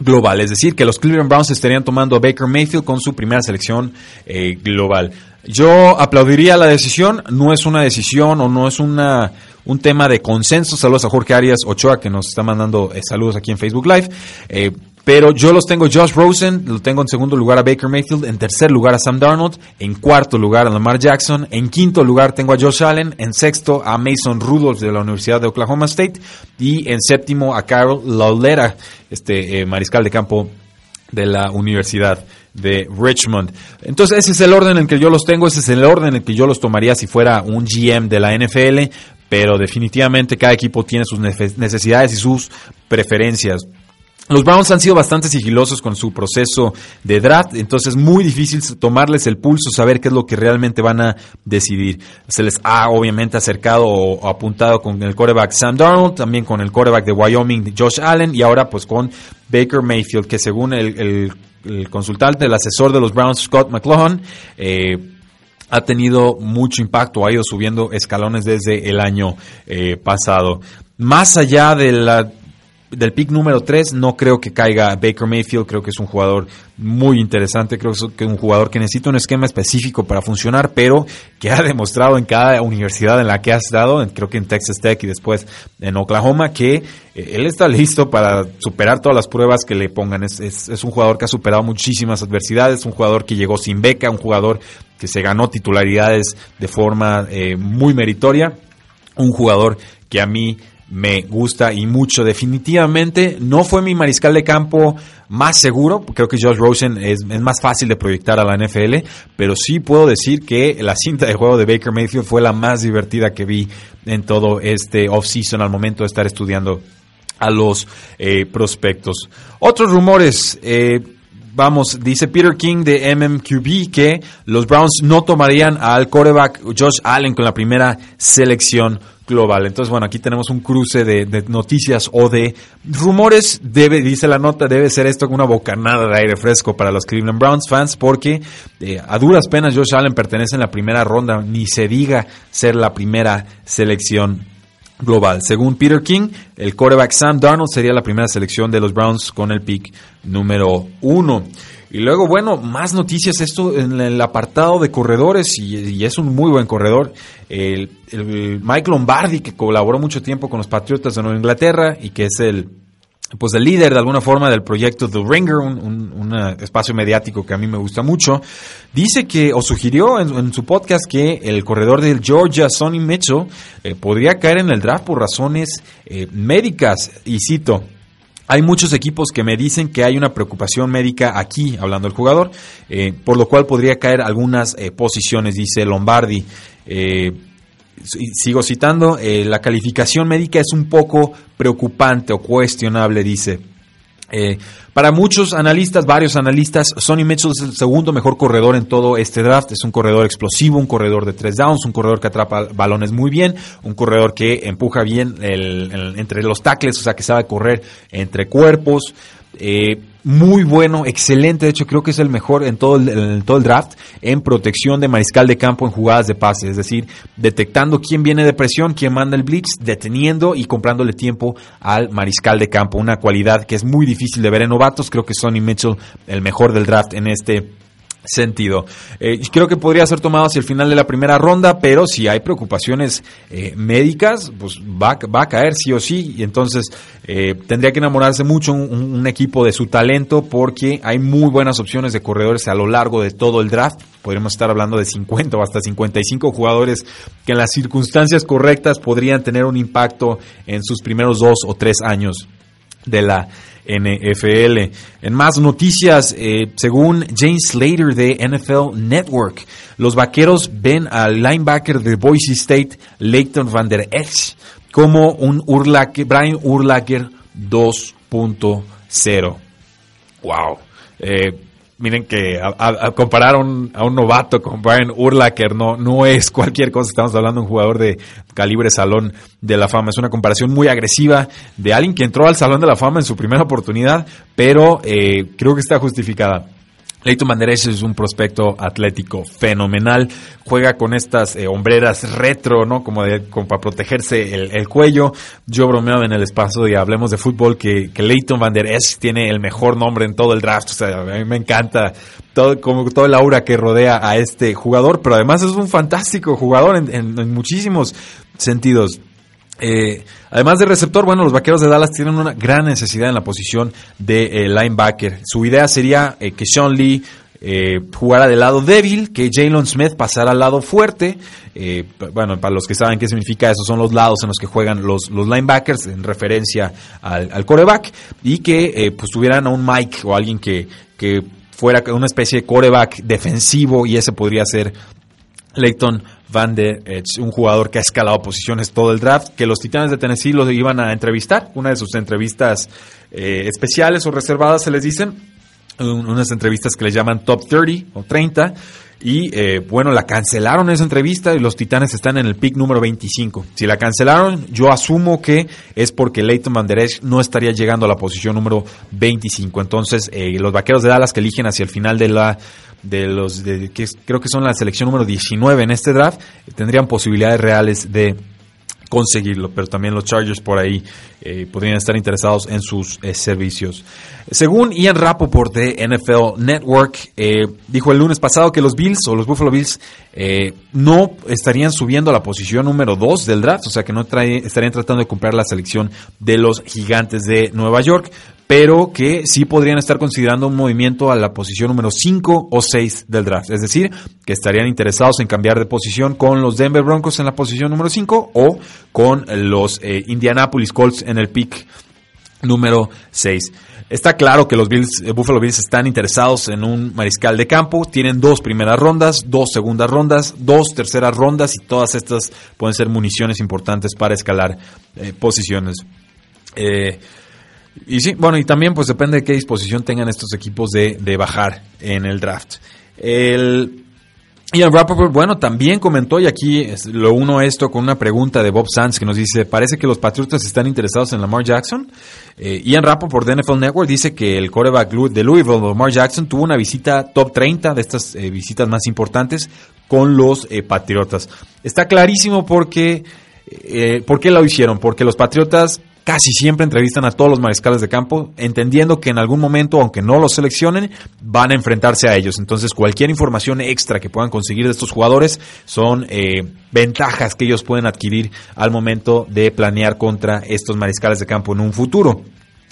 global. Es decir, que los Cleveland Browns estarían tomando a Baker Mayfield con su primera selección eh, global. Yo aplaudiría la decisión, no es una decisión o no es una, un tema de consenso. Saludos a Jorge Arias Ochoa que nos está mandando eh, saludos aquí en Facebook Live. Eh, pero yo los tengo Josh Rosen, lo tengo en segundo lugar a Baker Mayfield, en tercer lugar a Sam Darnold, en cuarto lugar a Lamar Jackson, en quinto lugar tengo a Josh Allen, en sexto a Mason Rudolph de la Universidad de Oklahoma State y en séptimo a Carol Laulera, este eh, mariscal de campo de la Universidad de Richmond. Entonces ese es el orden en que yo los tengo, ese es el orden en que yo los tomaría si fuera un GM de la NFL, pero definitivamente cada equipo tiene sus necesidades y sus preferencias. Los Browns han sido bastante sigilosos con su proceso de draft, entonces es muy difícil tomarles el pulso, saber qué es lo que realmente van a decidir. Se les ha obviamente acercado o apuntado con el quarterback Sam Darnold, también con el quarterback de Wyoming Josh Allen y ahora pues con Baker Mayfield, que según el, consultante, el asesor de los Browns Scott McLaughlin, eh, ha tenido mucho impacto, ha ido subiendo escalones desde el año eh, pasado. Más allá de la del pick número 3 no creo que caiga Baker Mayfield, creo que es un jugador muy interesante, creo que es un jugador que necesita un esquema específico para funcionar, pero que ha demostrado en cada universidad en la que ha estado, creo que en Texas Tech y después en Oklahoma, que eh, él está listo para superar todas las pruebas que le pongan. Es, es, un jugador que ha superado muchísimas adversidades, un jugador que llegó sin beca, un jugador que se ganó titularidades de forma eh, muy meritoria, un jugador que a mí me gusta y mucho. Definitivamente no fue mi mariscal de campo más seguro. Creo que Josh Rosen es, más fácil de proyectar a la NFL, pero sí puedo decir que la cinta de juego de Baker Mayfield fue la más divertida que vi en todo este offseason al momento de estar estudiando a los eh, prospectos. Otros rumores. Eh, vamos, dice Peter King de MMQB que los Browns no tomarían al quarterback Josh Allen con la primera selección global. Entonces, bueno, aquí tenemos un cruce de, noticias o de rumores. Debe, dice la nota, debe ser esto una bocanada de aire fresco para los Cleveland Browns fans, porque eh, a duras penas Josh Allen pertenece en la primera ronda, ni se diga ser la primera selección global. Según Peter King, el quarterback Sam Darnold sería la primera selección de los Browns con el pick número uno. Y luego, bueno, más noticias, esto en el apartado de corredores, y, es un muy buen corredor, el, Mike Lombardi, que colaboró mucho tiempo con los Patriotas de Nueva Inglaterra y que es el, pues el líder de alguna forma del proyecto The Ringer, un, espacio mediático que a mí me gusta mucho, dice que, o sugirió en, su podcast que el corredor del Georgia, Sonny Mitchell, eh, podría caer en el draft por razones eh, médicas, y cito, hay muchos equipos que me dicen que hay una preocupación médica aquí, hablando del jugador, eh, por lo cual podría caer algunas eh, posiciones, dice Lombardi. Eh, sigo citando, la calificación médica es un poco preocupante o cuestionable, dice. Eh, para muchos analistas, varios analistas, Sonny Mitchell es el segundo mejor corredor en todo este draft. Es un corredor explosivo, un corredor de tres downs, un corredor que atrapa balones muy bien, un corredor que empuja bien entre los tackles, o sea que sabe correr entre cuerpos. Eh, muy bueno, excelente. De hecho, creo que es el mejor en todo el, todo el draft en protección de mariscal de campo en jugadas de pase. Es decir, detectando quién viene de presión, quién manda el blitz, deteniendo y comprándole tiempo al mariscal de campo. Una cualidad que es muy difícil de ver en novatos. Creo que Sonny Mitchell, el mejor del draft en este sentido. Eh, creo que podría ser tomado hacia el final de la primera ronda, pero si hay preocupaciones eh, médicas, pues va, va, a caer sí o sí, y entonces eh, tendría que enamorarse mucho un, un, equipo de su talento porque hay muy buenas opciones de corredores a lo largo de todo el draft. Podríamos estar hablando de 50 o hasta 55 jugadores que en las circunstancias correctas podrían tener un impacto en sus primeros dos o tres años de la NFL. En más noticias, eh, según James Slater de NFL Network, los vaqueros ven al linebacker de Boise State, Leighton Van Der Esch, como un Urlacher, Brian Urlacher 2.0. Wow. Eh, miren que a, comparar a un, novato con Brian Urlacher no, no es cualquier cosa. Estamos hablando de un jugador de calibre salón de la fama. Es una comparación muy agresiva de alguien que entró al salón de la fama en su primera oportunidad, pero eh, creo que está justificada. Leighton Manderech es un prospecto atlético fenomenal. Juega con estas eh, hombreras retro, ¿no? Como, de, como para protegerse el, cuello. Yo bromeo en el espacio y hablemos de fútbol que, que Leighton Van Der Esch tiene el mejor nombre en todo el draft. O sea, a mí me encanta todo, como todo el aura que rodea a este jugador, pero además es un fantástico jugador en muchísimos sentidos. Eh, además de receptor, bueno, los vaqueros de Dallas tienen una gran necesidad en la posición de eh, linebacker. Su idea sería eh, que Sean Lee jugara del lado débil, que Jalen Smith pasara al lado fuerte. bueno, para los que saben qué significa eso, son los lados en los que juegan los, linebackers en referencia al, al coreback y que pues tuvieran a un Mike o alguien que, que fuera una especie de coreback defensivo y ese podría ser Leighton Van Der un jugador que ha escalado posiciones todo el draft, que los Titanes de Tennessee lo iban a entrevistar, una de sus entrevistas eh, especiales o reservadas se les dicen, unas entrevistas que les llaman Top 30 o 30, y eh, bueno, la cancelaron esa entrevista y los Titanes están en el pick número 25. Si la cancelaron, yo asumo que es porque Leighton Van Der no estaría llegando a la posición número 25. Entonces, eh, los vaqueros de Dallas que eligen hacia el final de la de los de, que creo que son la selección número 19 en este draft, tendrían posibilidades reales de conseguirlo, pero también los Chargers por ahí eh, podrían estar interesados en sus eh, servicios. Según Ian Rapoport de NFL Network, eh, dijo el lunes pasado que los Bills o los Buffalo Bills no estarían subiendo a la posición número 2 del draft, o sea que no estarían tratando de comprar la selección de los gigantes de Nueva York, pero que sí podrían estar considerando un movimiento a la posición número 5 o 6 del draft. Es decir, que estarían interesados en cambiar de posición con los Denver Broncos en la posición número 5 o con los eh, Indianapolis Colts en el pick número 6. Está claro que los Bills, eh, Buffalo Bills están interesados en un mariscal de campo. Tienen dos primeras rondas, dos segundas rondas, dos terceras rondas y todas estas pueden ser municiones importantes para escalar eh, posiciones. Eh, y sí, bueno, y también pues depende de qué disposición tengan estos equipos de, de bajar en el draft. El Ian Rappaport, bueno, también comentó, y aquí lo uno esto con una pregunta de Bob Sands que nos dice, parece que los Patriotas están interesados en Lamar Jackson. Eh, Ian Rappaport de NFL Network dice que el quarterback de Louisville, Lamar Jackson, tuvo una visita top 30 de estas eh, visitas más importantes con los eh, Patriotas. Está clarísimo porque, eh, ¿por qué lo hicieron? Porque los Patriotas casi siempre entrevistan a todos los mariscales de campo, entendiendo que en algún momento, aunque no los seleccionen, van a enfrentarse a ellos. Entonces, cualquier información extra que puedan conseguir de estos jugadores son eh, ventajas que ellos pueden adquirir al momento de planear contra estos mariscales de campo en un futuro.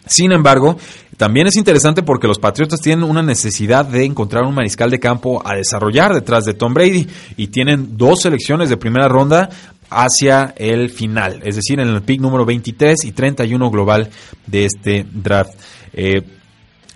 Sin embargo, también es interesante porque los Patriotas tienen una necesidad de encontrar un mariscal de campo a desarrollar detrás de Tom Brady y tienen dos selecciones de primera ronda hacia el final, es decir, en el pick número 23 y 31 global de este draft. Eh,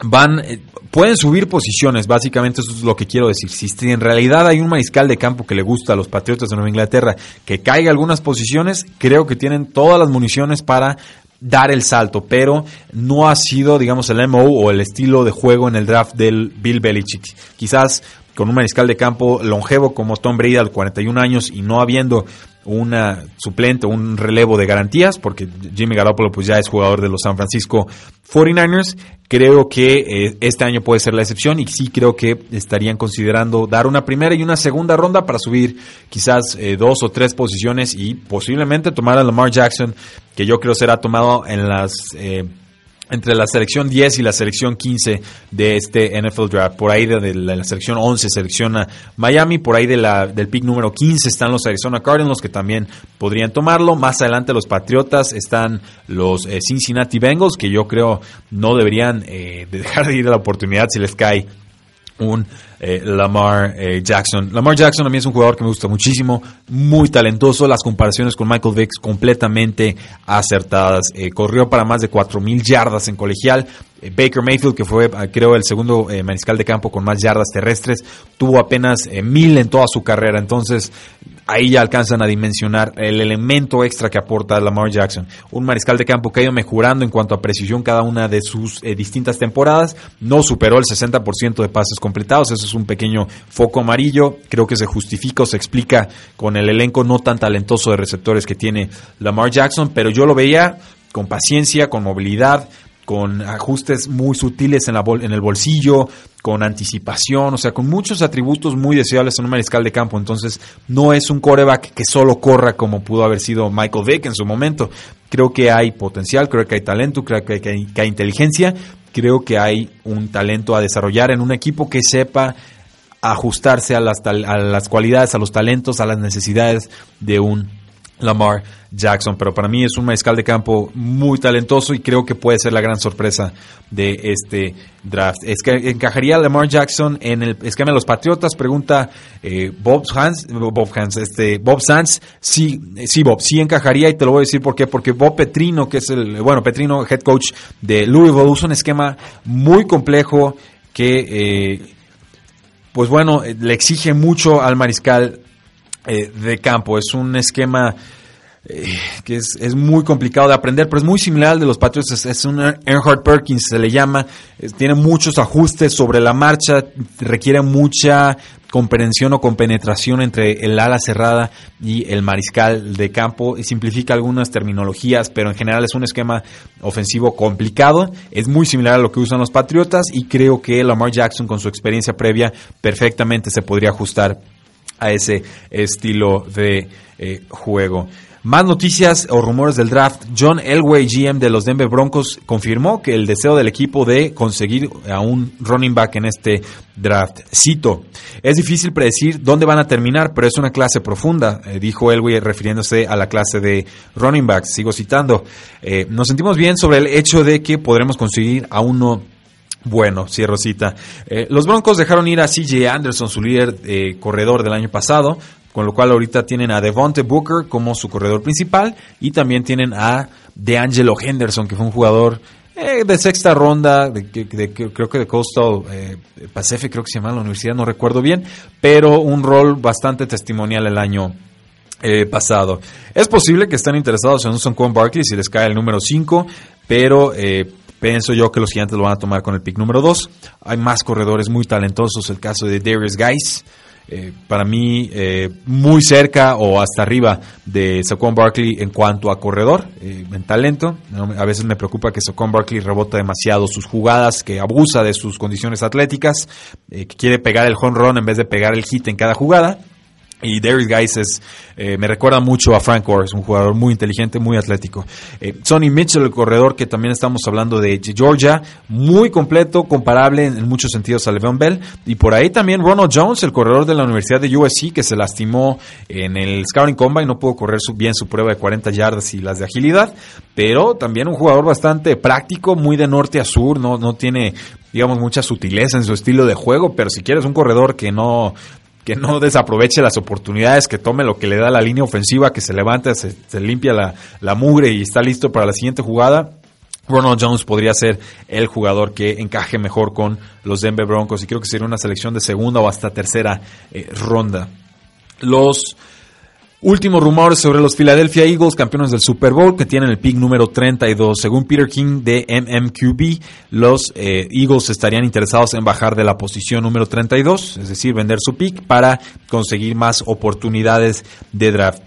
van, eh, pueden subir posiciones, básicamente eso es lo que quiero decir. Si en realidad hay un mariscal de campo que le gusta a los Patriotas de Nueva Inglaterra que caiga algunas posiciones, creo que tienen todas las municiones para dar el salto, pero no ha sido, digamos, el MO o el estilo de juego en el draft del Bill Belichick. Quizás con un mariscal de campo longevo como Tom Brady a 41 años y no habiendo una suplente, un relevo de garantías, porque Jimmy Garoppolo pues ya es jugador de los San Francisco 49ers. Creo que eh, este año puede ser la excepción y sí creo que estarían considerando dar una primera y una segunda ronda para subir quizás eh, dos o tres posiciones y posiblemente tomar a Lamar Jackson, que yo creo será tomado en las... Eh, entre la selección 10 y la selección 15 de este NFL Draft. Por ahí de, la, selección 11 selecciona Miami, por ahí de la, del pick número 15 están los Arizona Cardinals que también podrían tomarlo. Más adelante los Patriotas están los eh, Cincinnati Bengals que yo creo no deberían eh, dejar de ir a la oportunidad si les cae un eh, Lamar eh, Jackson. Lamar Jackson a mí es un jugador que me gusta muchísimo, muy talentoso. Las comparaciones con Michael Vick completamente acertadas. Eh, corrió para más de 4.000 yardas en colegial. Baker Mayfield, que fue creo el segundo mariscal de campo con más yardas terrestres, tuvo apenas mil en toda su carrera. Entonces ahí ya alcanzan a dimensionar el elemento extra que aporta Lamar Jackson. Un mariscal de campo que ha ido mejorando en cuanto a precisión cada una de sus eh, distintas temporadas. No superó el 60% de pases completados. Eso es un pequeño foco amarillo. Creo que se justifica o se explica con el elenco no tan talentoso de receptores que tiene Lamar Jackson. Pero yo lo veía con paciencia, con movilidad, con ajustes muy sutiles en, la en el bolsillo, con anticipación, o sea, con muchos atributos muy deseables en un mariscal de campo. Entonces, no es un coreback que solo corra como pudo haber sido Michael Vick en su momento. Creo que hay potencial, creo que hay talento, creo que hay, que inteligencia, creo que hay un talento a desarrollar en un equipo que sepa ajustarse a las, a las cualidades, a los talentos, a las necesidades de un Lamar Jackson, pero para mí es un mariscal de campo muy talentoso y creo que puede ser la gran sorpresa de este draft. Es que encajaría Lamar Jackson en el esquema de los Patriotas, pregunta eh, Bob Hans, Bob Hans, este Bob Sanz, sí, sí Bob, sí encajaría y te lo voy a decir por qué, porque Bob Petrino, que es el, bueno, Petrino, head coach de Louisville, usa un esquema muy complejo que, eh, pues bueno, le exige mucho al mariscal eh, de campo. Es un esquema eh, que es, es, muy complicado de aprender, pero es muy similar al de los Patriots. Es, un Earnhardt Perkins, se le llama. tiene muchos ajustes sobre la marcha, requiere mucha comprensión o compenetración entre el ala cerrada y el mariscal de campo y simplifica algunas terminologías, pero en general es un esquema ofensivo complicado, es muy similar a lo que usan los Patriotas y creo que Lamar Jackson con su experiencia previa perfectamente se podría ajustar a ese estilo de eh, juego. Más noticias o rumores del draft. John Elway, GM de los Denver Broncos, confirmó que el deseo del equipo de conseguir a un running back en este draft. Cito, es difícil predecir dónde van a terminar, pero es una clase profunda, eh, dijo Elway refiriéndose a la clase de running backs. Sigo citando, eh, nos sentimos bien sobre el hecho de que podremos conseguir a uno bueno, cierro cita. Eh, los Broncos dejaron ir a CJ Anderson, su líder eh, corredor del año pasado, con lo cual ahorita tienen a Devonte Booker como su corredor principal y también tienen a DeAngelo Henderson, que fue un jugador eh, de sexta ronda, de, creo que de Coastal Pacific, creo que se llama la universidad, no recuerdo bien, pero un rol bastante testimonial el año pasado. Es posible que estén interesados en un Son Barkley si les cae el número 5, pero Pienso yo que los gigantes lo van a tomar con el pick número 2. Hay más corredores muy talentosos. El caso de Darius Guys. Eh, para mí, eh, muy cerca o hasta arriba de Saquon Barkley en cuanto a corredor, eh, en talento. A veces me preocupa que Saquon Barkley rebota demasiado sus jugadas, que abusa de sus condiciones atléticas, que quiere pegar el home run en vez de pegar el hit en cada jugada. Y Darius Guys es, eh, me recuerda mucho a Frank Gore, es un jugador muy inteligente, muy atlético. Eh, Sonny Mitchell, el corredor que también estamos hablando de Georgia, muy completo, comparable en, muchos sentidos a Le'Veon Bell. Y por ahí también Ronald Jones, el corredor de la Universidad de USC, que se lastimó en el Scouting Combine, no pudo correr bien su prueba de 40 yardas y las de agilidad, pero también un jugador bastante práctico, muy de norte a sur, no, no tiene digamos, mucha sutileza en su estilo de juego, pero si quieres un corredor que no que no desaproveche las oportunidades, que tome lo que le da la línea ofensiva, que se levanta, se, limpia la, la, mugre y está listo para la siguiente jugada. Ronald Jones podría ser el jugador que encaje mejor con los Denver Broncos y creo que sería una selección de segunda o hasta tercera eh, ronda. Los Últimos rumores sobre los Philadelphia Eagles, campeones del Super Bowl, que tienen el pick número 32. Según Peter King de MMQB, los eh, Eagles estarían interesados en bajar de la posición número 32, es decir, vender su pick para conseguir más oportunidades de draft.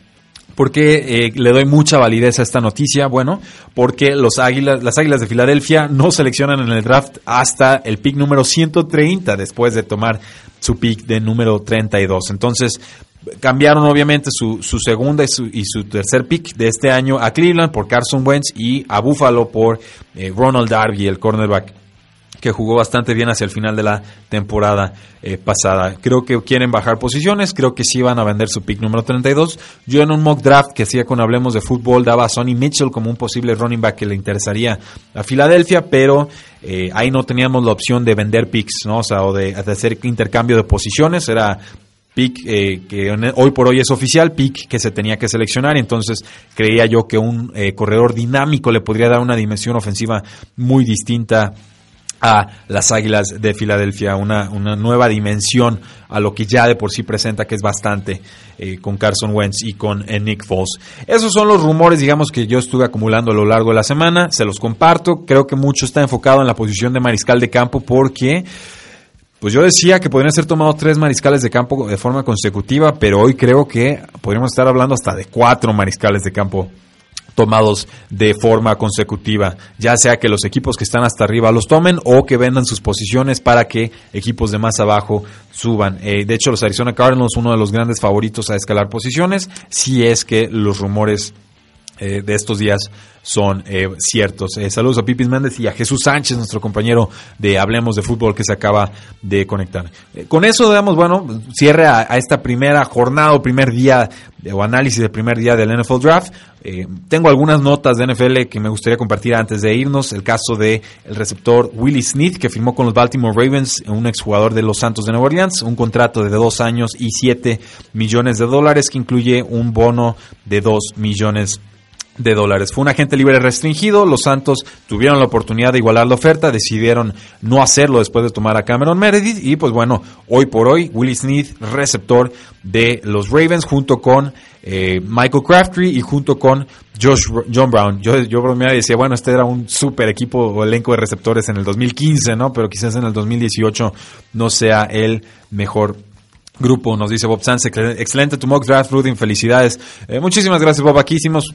¿Por qué eh, le doy mucha validez a esta noticia? Bueno, porque los águilas, las Águilas de Filadelfia no seleccionan en el draft hasta el pick número 130 después de tomar su pick de número 32. Entonces, cambiaron obviamente su, su segunda y su, y su, tercer pick de este año a Cleveland por Carson Wentz y a Buffalo por eh, Ronald Darby, el cornerback que jugó bastante bien hacia el final de la temporada eh, pasada. Creo que quieren bajar posiciones, creo que sí van a vender su pick número 32. Yo en un mock draft que hacía con Hablemos de Fútbol daba a Sonny Mitchell como un posible running back que le interesaría a Filadelfia, pero eh, ahí no teníamos la opción de vender picks, ¿no? O sea, o de, hacer intercambio de posiciones, era pick eh, que hoy por hoy es oficial, pick que se tenía que seleccionar, entonces creía yo que un corredor dinámico le podría dar una dimensión ofensiva muy distinta a las Águilas de Filadelfia, una, una, nueva dimensión a lo que ya de por sí presenta, que es bastante eh, con Carson Wentz y con eh, Nick Foles. Esos son los rumores, digamos, que yo estuve acumulando a lo largo de la semana, se los comparto, creo que mucho está enfocado en la posición de mariscal de campo porque... Pues yo decía que podrían ser tomados tres mariscales de campo de forma consecutiva, pero hoy creo que podríamos estar hablando hasta de cuatro mariscales de campo tomados de forma consecutiva, ya sea que los equipos que están hasta arriba los tomen o que vendan sus posiciones para que equipos de más abajo suban. Eh, de hecho, los Arizona Cardinals, uno de los grandes favoritos a escalar posiciones, si es que los rumores eh, de estos días son eh, ciertos. Eh, saludos a Pipis Méndez y a Jesús Sánchez, nuestro compañero de Hablemos de Fútbol que se acaba de conectar. con eso damos, bueno, cierre a, esta primera jornada o primer día o análisis del primer día del NFL Draft. tengo algunas notas de NFL que me gustaría compartir antes de irnos. El caso de el receptor Willie Smith, que firmó con los Baltimore Ravens, un exjugador de los Santos de Nueva Orleans, un contrato de dos años y siete millones de dólares que incluye un bono de dos millones de dólares. Fue un agente libre restringido, los Santos tuvieron la oportunidad de igualar la oferta, decidieron no hacerlo después de tomar a Cameron Meredith y pues bueno, hoy por hoy Willie Smith, receptor de los Ravens junto con eh, Michael Crabtree y junto con Josh, John Brown. Yo, yo bromeaba y decía, bueno, este era un super equipo o elenco de receptores en el 2015, ¿no? Pero quizás en el 2018 no sea el mejor grupo, nos dice Bob Sanz. Excelente tu mock draft, Rudin. Felicidades. Eh, muchísimas gracias, Bob. Aquí hicimos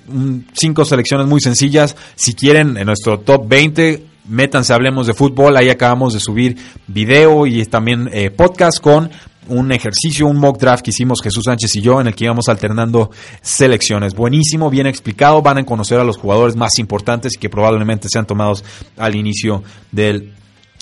cinco selecciones muy sencillas. Si quieren, en nuestro top 20, métanse, hablemos de fútbol. Ahí acabamos de subir video y también eh, podcast con un ejercicio, un mock draft que hicimos Jesús Sánchez y yo, en el que íbamos alternando selecciones. Buenísimo, bien explicado. Van a conocer a los jugadores más importantes y que probablemente sean tomados al inicio del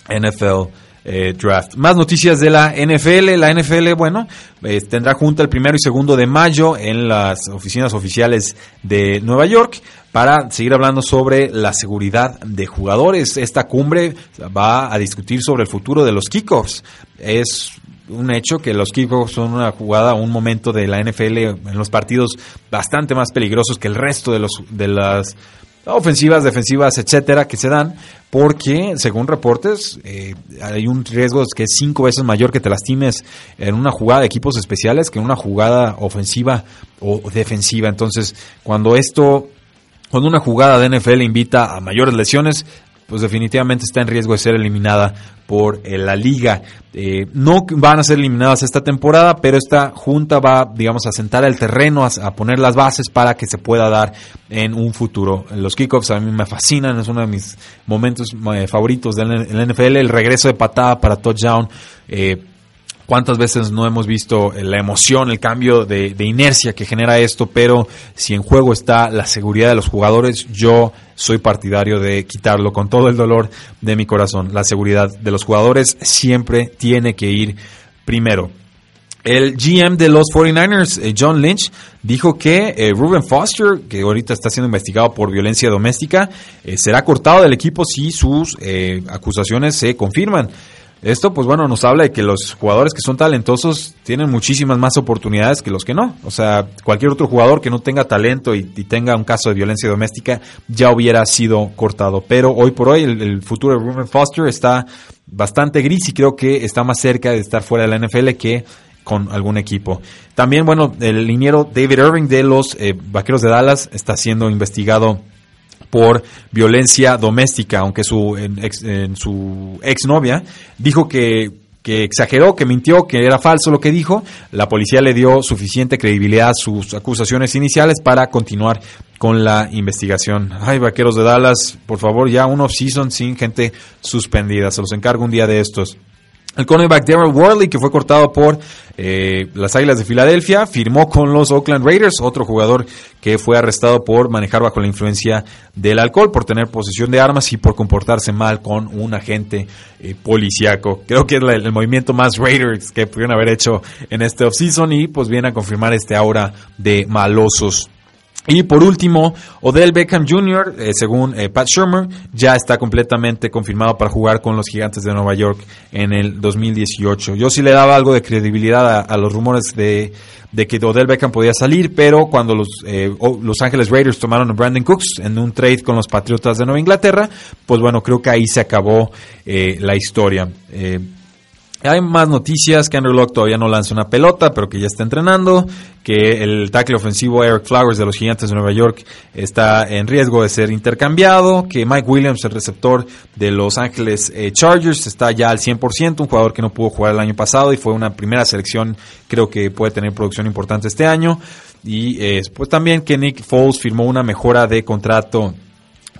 NFL eh, draft. Más noticias de la NFL. La NFL, bueno, eh, tendrá junta el primero y segundo de mayo en las oficinas oficiales de Nueva York para seguir hablando sobre la seguridad de jugadores. Esta cumbre va a discutir sobre el futuro de los kickoffs. Es un hecho que los kickoffs son una jugada, un momento de la NFL en los partidos bastante más peligrosos que el resto de los de las ofensivas, defensivas, etcétera, que se dan, porque según reportes eh, hay un riesgo que es cinco veces mayor que te lastimes en una jugada de equipos especiales que en una jugada ofensiva o defensiva. Entonces, cuando esto, cuando una jugada de NFL invita a mayores lesiones, pues definitivamente está en riesgo de ser eliminada por eh, la liga. Eh, no van a ser eliminadas esta temporada, pero esta junta va, digamos, a sentar el terreno, a, poner las bases para que se pueda dar en un futuro. Los kickoffs a mí me fascinan, es uno de mis momentos eh, favoritos del NFL, el regreso de patada para touchdown. Eh, cuántas veces no hemos visto la emoción, el cambio de, inercia que genera esto, pero si en juego está la seguridad de los jugadores, yo soy partidario de quitarlo con todo el dolor de mi corazón. La seguridad de los jugadores siempre tiene que ir primero. El GM de los 49ers, eh, John Lynch, dijo que eh, Ruben Foster, que ahorita está siendo investigado por violencia doméstica, eh, será cortado del equipo si sus acusaciones se confirman. Esto, pues bueno, nos habla de que los jugadores que son talentosos tienen muchísimas más oportunidades que los que no. O sea, cualquier otro jugador que no tenga talento y, tenga un caso de violencia doméstica ya hubiera sido cortado. Pero hoy por hoy el, futuro de Ruben Foster está bastante gris y creo que está más cerca de estar fuera de la NFL que con algún equipo. También, bueno, el liniero David Irving de los eh, Vaqueros de Dallas está siendo investigado por violencia doméstica, aunque su, ex, su exnovia dijo que, que exageró, que mintió, que era falso lo que dijo. La policía le dio suficiente credibilidad a sus acusaciones iniciales para continuar con la investigación. Ay, vaqueros de Dallas, por favor, ya un off-season sin gente suspendida. Se los encargo un día de estos. El cornerback Darrell Worley, que fue cortado por eh, las Águilas de Filadelfia, firmó con los Oakland Raiders, otro jugador que fue arrestado por manejar bajo la influencia del alcohol, por tener posesión de armas y por comportarse mal con un agente eh, policíaco. Creo que es el, movimiento más Raiders que pudieron haber hecho en este offseason y pues viene a confirmar este aura de malosos y por último, Odell Beckham Jr., eh, según eh, Pat Shermer, ya está completamente confirmado para jugar con los Gigantes de Nueva York en el 2018. Yo sí le daba algo de credibilidad a, los rumores de, que Odell Beckham podía salir, pero cuando los eh, Los Ángeles Raiders tomaron a Brandon Cooks en un trade con los Patriotas de Nueva Inglaterra, pues bueno, creo que ahí se acabó la historia. Hay más noticias que Andrew Locke todavía no lanza una pelota, pero que ya está entrenando, que el tackle ofensivo Eric Flowers de los Gigantes de Nueva York está en riesgo de ser intercambiado, que Mike Williams, el receptor de Los Ángeles eh, Chargers, está ya al 100%, un jugador que no pudo jugar el año pasado y fue una primera selección, creo que puede tener producción importante este año. Y eh, pues también que Nick Foles firmó una mejora de contrato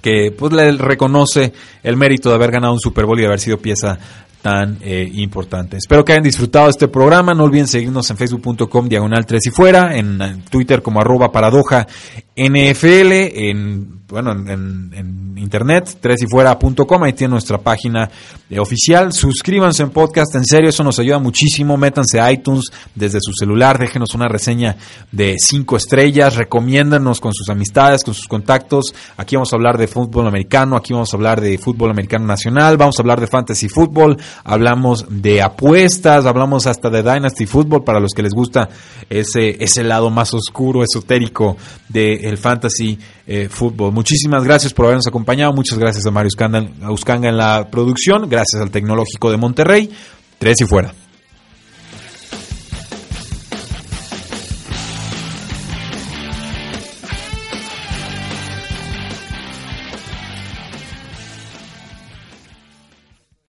que pues le reconoce el mérito de haber ganado un Super Bowl y de haber sido pieza tan eh, importante. Espero que hayan disfrutado este programa. No olviden seguirnos en facebook.com diagonal 3 y fuera, en Twitter como arroba paradoja NFL, en bueno, en, internet, tresyfuera.com, ahí tiene nuestra página eh, oficial. Suscríbanse en podcast, en serio, eso nos ayuda muchísimo. Métanse a iTunes desde su celular, déjenos una reseña de cinco estrellas, recomiéndanos con sus amistades, con sus contactos. Aquí vamos a hablar de fútbol americano, aquí vamos a hablar de fútbol americano nacional, vamos a hablar de fantasy fútbol, hablamos de apuestas, hablamos hasta de Dynasty Football para los que les gusta ese, ese lado más oscuro, esotérico del fantasy eh, fútbol. Muchísimas gracias por habernos acompañado. Muchas gracias a Mario Uscanga en la producción. Gracias al Tecnológico de Monterrey. Tres y fuera.